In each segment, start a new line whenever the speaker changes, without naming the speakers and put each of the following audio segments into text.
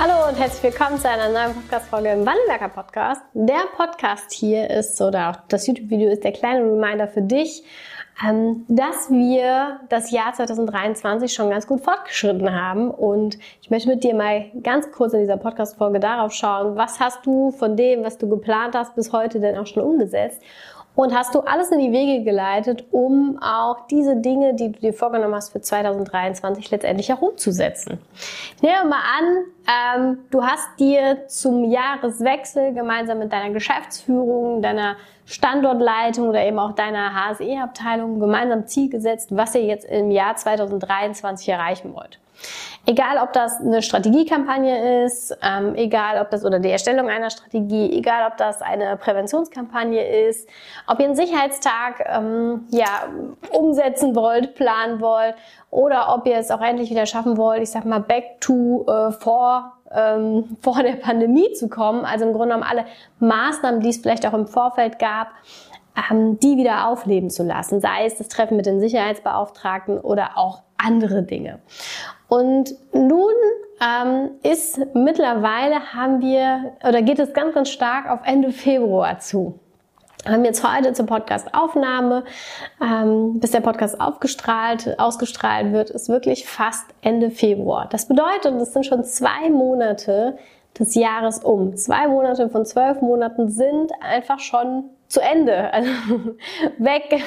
Hallo und herzlich willkommen zu einer neuen Podcast-Folge im Wandelwerker Podcast. Der Podcast hier ist, oder auch das YouTube-Video ist der kleine Reminder für dich, ähm, dass wir das Jahr 2023 schon ganz gut fortgeschritten haben. Und ich möchte mit dir mal ganz kurz in dieser Podcast-Folge darauf schauen, was hast du von dem, was du geplant hast, bis heute denn auch schon umgesetzt? Und hast du alles in die Wege geleitet, um auch diese Dinge, die du dir vorgenommen hast für 2023, letztendlich auch umzusetzen? Ich nehme mal an, ähm, du hast dir zum Jahreswechsel gemeinsam mit deiner Geschäftsführung, deiner Standortleitung oder eben auch deiner HSE-Abteilung gemeinsam Ziel gesetzt, was ihr jetzt im Jahr 2023 erreichen wollt. Egal, ob das eine Strategiekampagne ist, ähm, egal, ob das oder die Erstellung einer Strategie, egal, ob das eine Präventionskampagne ist, ob ihr einen Sicherheitstag ähm, ja, umsetzen wollt, planen wollt oder ob ihr es auch endlich wieder schaffen wollt, ich sag mal, back to äh, vor ähm, vor der Pandemie zu kommen. Also im Grunde genommen alle Maßnahmen, die es vielleicht auch im Vorfeld gab, ähm, die wieder aufleben zu lassen. Sei es das Treffen mit den Sicherheitsbeauftragten oder auch andere Dinge. Und nun ähm, ist mittlerweile haben wir oder geht es ganz, ganz stark auf Ende Februar zu. Wir haben jetzt heute zur Podcast-Aufnahme, ähm, bis der Podcast aufgestrahlt, ausgestrahlt wird, ist wirklich fast Ende Februar. Das bedeutet, es sind schon zwei Monate des Jahres um. Zwei Monate von zwölf Monaten sind einfach schon zu Ende, also weg.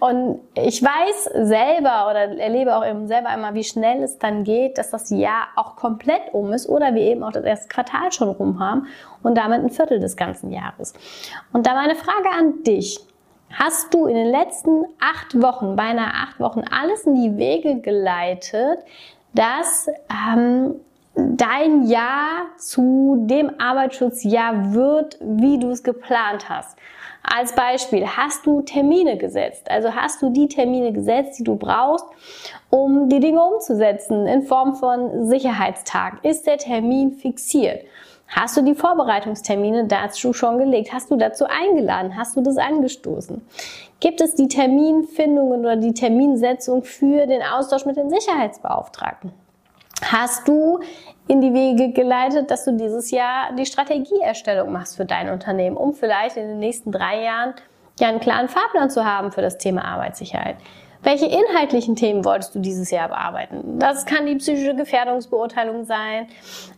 Und ich weiß selber oder erlebe auch eben selber einmal, wie schnell es dann geht, dass das Jahr auch komplett um ist oder wir eben auch das erste Quartal schon rum haben und damit ein Viertel des ganzen Jahres. Und da meine Frage an dich. Hast du in den letzten acht Wochen, beinahe acht Wochen, alles in die Wege geleitet, dass ähm, dein Jahr zu dem Arbeitsschutzjahr wird, wie du es geplant hast. Als Beispiel, hast du Termine gesetzt? Also hast du die Termine gesetzt, die du brauchst, um die Dinge umzusetzen in Form von Sicherheitstag? Ist der Termin fixiert? Hast du die Vorbereitungstermine dazu schon gelegt? Hast du dazu eingeladen? Hast du das angestoßen? Gibt es die Terminfindungen oder die Terminsetzung für den Austausch mit den Sicherheitsbeauftragten? Hast du in die Wege geleitet, dass du dieses Jahr die Strategieerstellung machst für dein Unternehmen, um vielleicht in den nächsten drei Jahren ja einen klaren Fahrplan zu haben für das Thema Arbeitssicherheit. Welche inhaltlichen Themen wolltest du dieses Jahr bearbeiten? Das kann die psychische Gefährdungsbeurteilung sein,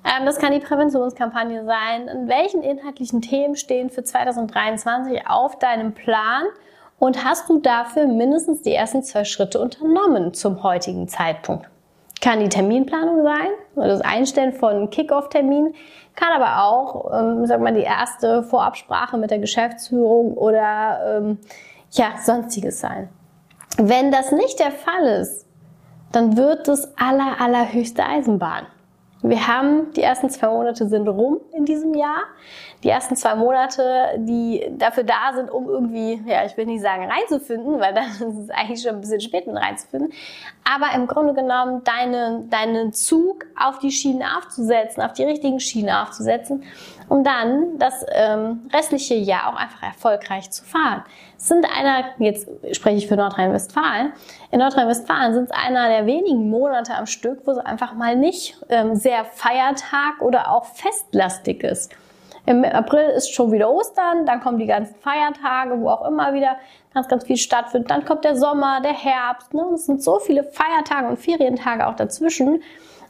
ähm, das kann die Präventionskampagne sein. In welchen inhaltlichen Themen stehen für 2023 auf deinem Plan und hast du dafür mindestens die ersten zwei Schritte unternommen zum heutigen Zeitpunkt? Kann die Terminplanung sein, das Einstellen von Kick-Off-Termin, kann aber auch, ähm, sag mal, die erste Vorabsprache mit der Geschäftsführung oder ähm, ja, sonstiges sein. Wenn das nicht der Fall ist, dann wird es aller, allerhöchste Eisenbahn. Wir haben die ersten zwei Monate sind rum in diesem Jahr. Die ersten zwei Monate, die dafür da sind, um irgendwie, ja, ich will nicht sagen reinzufinden, weil dann ist es eigentlich schon ein bisschen spät, mit reinzufinden. Aber im Grunde genommen deine, deinen Zug auf die Schienen aufzusetzen, auf die richtigen Schienen aufzusetzen, um dann das ähm, restliche Jahr auch einfach erfolgreich zu fahren. Es sind einer, jetzt spreche ich für Nordrhein-Westfalen, in Nordrhein-Westfalen sind es einer der wenigen Monate am Stück, wo es einfach mal nicht ähm, sehr Feiertag oder auch festlastig ist. Im April ist schon wieder Ostern, dann kommen die ganzen Feiertage, wo auch immer wieder ganz, ganz viel stattfindet. Dann kommt der Sommer, der Herbst. Ne? Es sind so viele Feiertage und Ferientage auch dazwischen,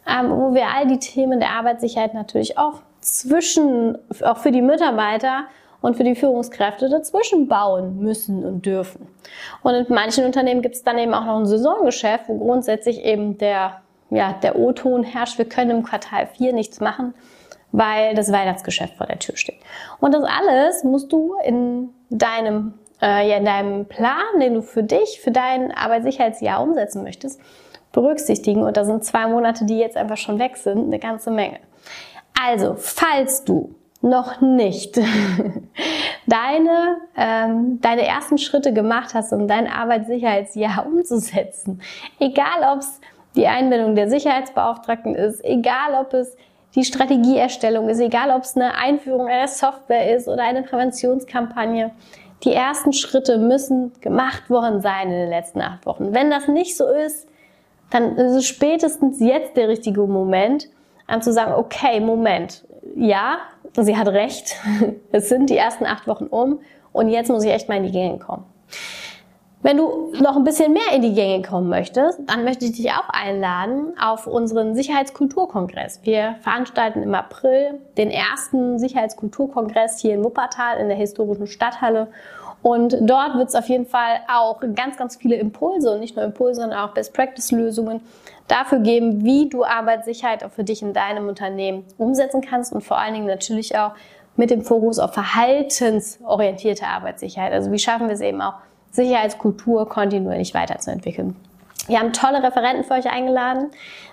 ähm, wo wir all die Themen der Arbeitssicherheit natürlich auch zwischen, auch für die Mitarbeiter und für die Führungskräfte dazwischen bauen müssen und dürfen. Und in manchen Unternehmen gibt es dann eben auch noch ein Saisongeschäft, wo grundsätzlich eben der, ja, der O-Ton herrscht, wir können im Quartal 4 nichts machen, weil das Weihnachtsgeschäft vor der Tür steht. Und das alles musst du in deinem, äh, ja, in deinem Plan, den du für dich, für dein Arbeitssicherheitsjahr umsetzen möchtest, berücksichtigen. Und da sind zwei Monate, die jetzt einfach schon weg sind, eine ganze Menge. Also, falls du noch nicht deine, ähm, deine ersten Schritte gemacht hast, um dein Arbeitssicherheitsjahr umzusetzen, egal ob es die Einbindung der Sicherheitsbeauftragten ist, egal ob es die Strategieerstellung ist, egal ob es eine Einführung einer Software ist oder eine Präventionskampagne. Die ersten Schritte müssen gemacht worden sein in den letzten acht Wochen. Wenn das nicht so ist, dann ist es spätestens jetzt der richtige Moment, an zu sagen, okay, Moment, ja, sie hat recht, es sind die ersten acht Wochen um und jetzt muss ich echt mal in die Gänge kommen. Wenn du noch ein bisschen mehr in die Gänge kommen möchtest, dann möchte ich dich auch einladen auf unseren Sicherheitskulturkongress. Wir veranstalten im April den ersten Sicherheitskulturkongress hier in Wuppertal in der historischen Stadthalle. Und dort wird es auf jeden Fall auch ganz, ganz viele Impulse und nicht nur Impulse, sondern auch Best-Practice-Lösungen dafür geben, wie du Arbeitssicherheit auch für dich in deinem Unternehmen umsetzen kannst und vor allen Dingen natürlich auch mit dem Fokus auf verhaltensorientierte Arbeitssicherheit. Also wie schaffen wir es eben auch, Sicherheitskultur kontinuierlich weiterzuentwickeln. Wir haben tolle Referenten für euch eingeladen.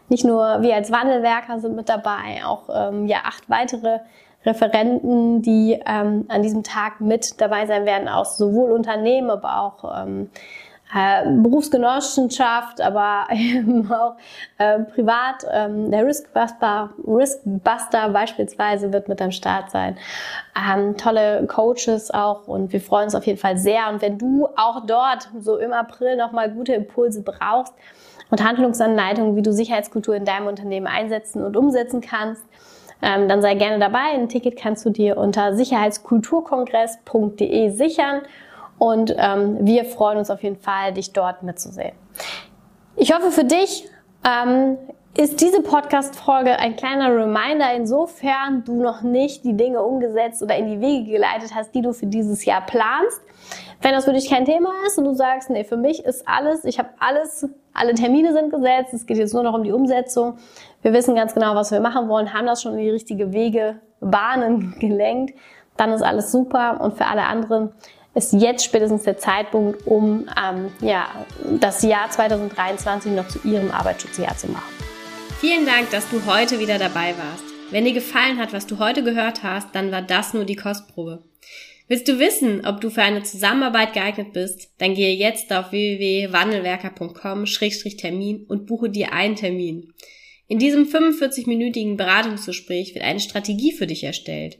Nicht nur wir als Wandelwerker sind mit dabei, auch ähm, ja, acht weitere Referenten, die ähm, an diesem Tag mit dabei sein werden, aus sowohl Unternehmen, aber auch ähm, äh, Berufsgenossenschaft, aber eben auch äh, privat. Ähm, der Riskbuster, Riskbuster beispielsweise wird mit am Start sein. Ähm, tolle Coaches auch und wir freuen uns auf jeden Fall sehr. Und wenn du auch dort so im April nochmal gute Impulse brauchst und Handlungsanleitungen, wie du Sicherheitskultur in deinem Unternehmen einsetzen und umsetzen kannst, ähm, dann sei gerne dabei. Ein Ticket kannst du dir unter sicherheitskulturkongress.de sichern und ähm, wir freuen uns auf jeden Fall, dich dort mitzusehen. Ich hoffe für dich ähm, ist diese Podcast-Folge ein kleiner Reminder, insofern du noch nicht die Dinge umgesetzt oder in die Wege geleitet hast, die du für dieses Jahr planst. Wenn das für dich kein Thema ist und du sagst, nee, für mich ist alles, ich habe alles, alle Termine sind gesetzt, es geht jetzt nur noch um die Umsetzung. Wir wissen ganz genau, was wir machen wollen, haben das schon in die richtige Wege, Bahnen gelenkt, dann ist alles super. Und für alle anderen ist jetzt spätestens der Zeitpunkt, um ähm, ja, das Jahr 2023 noch zu Ihrem Arbeitsschutzjahr zu machen.
Vielen Dank, dass du heute wieder dabei warst. Wenn dir gefallen hat, was du heute gehört hast, dann war das nur die Kostprobe. Willst du wissen, ob du für eine Zusammenarbeit geeignet bist? Dann gehe jetzt auf www.wandelwerker.com-termin und buche dir einen Termin. In diesem 45-minütigen Beratungsgespräch wird eine Strategie für dich erstellt.